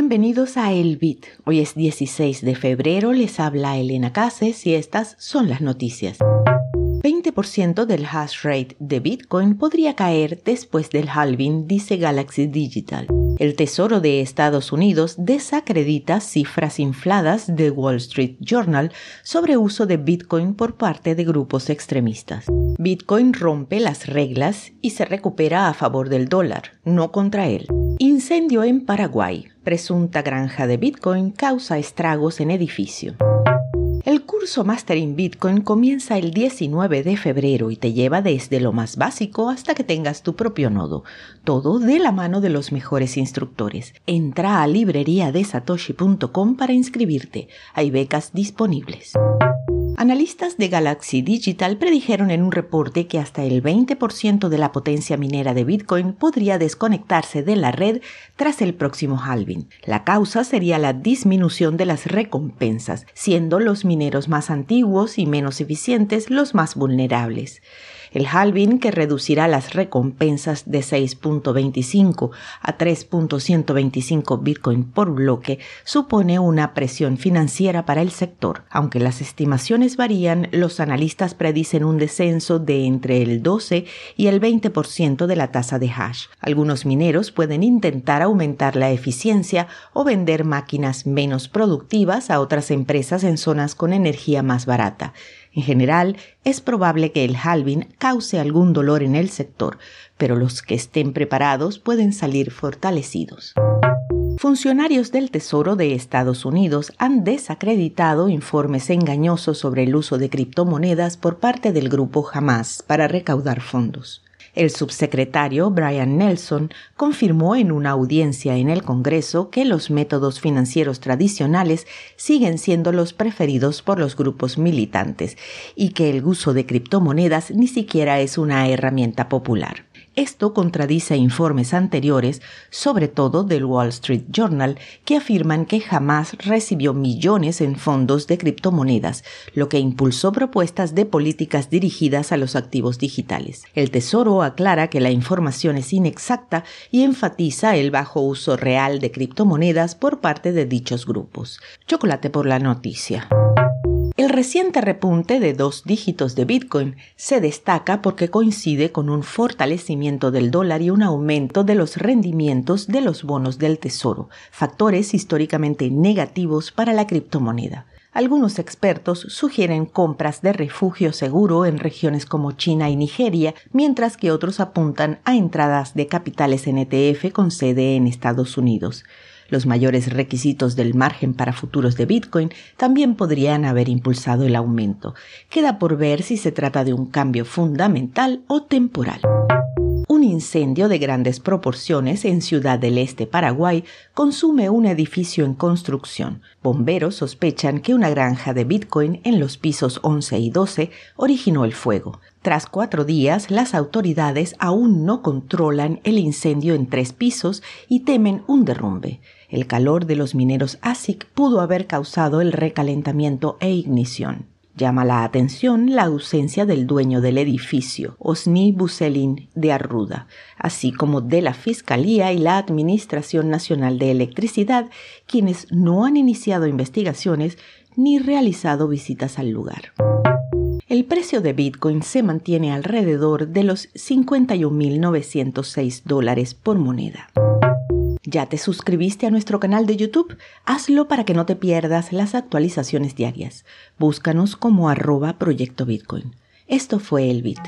Bienvenidos a El Bit. Hoy es 16 de febrero, les habla Elena Cases y estas son las noticias. 20% del hash rate de Bitcoin podría caer después del halving, dice Galaxy Digital. El Tesoro de Estados Unidos desacredita cifras infladas de Wall Street Journal sobre uso de Bitcoin por parte de grupos extremistas. Bitcoin rompe las reglas y se recupera a favor del dólar, no contra él. Incendio en Paraguay. Presunta granja de Bitcoin causa estragos en edificio. El curso Mastering Bitcoin comienza el 19 de febrero y te lleva desde lo más básico hasta que tengas tu propio nodo, todo de la mano de los mejores instructores. Entra a libreriadesatoshi.com para inscribirte. Hay becas disponibles. Analistas de Galaxy Digital predijeron en un reporte que hasta el 20% de la potencia minera de Bitcoin podría desconectarse de la red tras el próximo halving. La causa sería la disminución de las recompensas, siendo los mineros más antiguos y menos eficientes los más vulnerables. El halving, que reducirá las recompensas de 6.25 a 3.125 Bitcoin por bloque, supone una presión financiera para el sector. Aunque las estimaciones varían, los analistas predicen un descenso de entre el 12 y el 20% de la tasa de hash. Algunos mineros pueden intentar aumentar la eficiencia o vender máquinas menos productivas a otras empresas en zonas con energía más barata. En general, es probable que el halving cause algún dolor en el sector, pero los que estén preparados pueden salir fortalecidos. Funcionarios del Tesoro de Estados Unidos han desacreditado informes engañosos sobre el uso de criptomonedas por parte del grupo Hamas para recaudar fondos. El subsecretario Brian Nelson confirmó en una audiencia en el Congreso que los métodos financieros tradicionales siguen siendo los preferidos por los grupos militantes y que el uso de criptomonedas ni siquiera es una herramienta popular. Esto contradice informes anteriores, sobre todo del Wall Street Journal, que afirman que jamás recibió millones en fondos de criptomonedas, lo que impulsó propuestas de políticas dirigidas a los activos digitales. El Tesoro aclara que la información es inexacta y enfatiza el bajo uso real de criptomonedas por parte de dichos grupos. Chocolate por la noticia. El reciente repunte de dos dígitos de Bitcoin se destaca porque coincide con un fortalecimiento del dólar y un aumento de los rendimientos de los bonos del Tesoro, factores históricamente negativos para la criptomoneda. Algunos expertos sugieren compras de refugio seguro en regiones como China y Nigeria, mientras que otros apuntan a entradas de capitales en ETF con sede en Estados Unidos. Los mayores requisitos del margen para futuros de Bitcoin también podrían haber impulsado el aumento. Queda por ver si se trata de un cambio fundamental o temporal. Un incendio de grandes proporciones en Ciudad del Este, Paraguay, consume un edificio en construcción. Bomberos sospechan que una granja de Bitcoin en los pisos 11 y 12 originó el fuego. Tras cuatro días, las autoridades aún no controlan el incendio en tres pisos y temen un derrumbe. El calor de los mineros ASIC pudo haber causado el recalentamiento e ignición. Llama la atención la ausencia del dueño del edificio, Osni Buselin de Arruda, así como de la Fiscalía y la Administración Nacional de Electricidad, quienes no han iniciado investigaciones ni realizado visitas al lugar. El precio de Bitcoin se mantiene alrededor de los 51.906 dólares por moneda. ¿Ya te suscribiste a nuestro canal de YouTube? Hazlo para que no te pierdas las actualizaciones diarias. Búscanos como arroba Proyecto Bitcoin. Esto fue el Bit.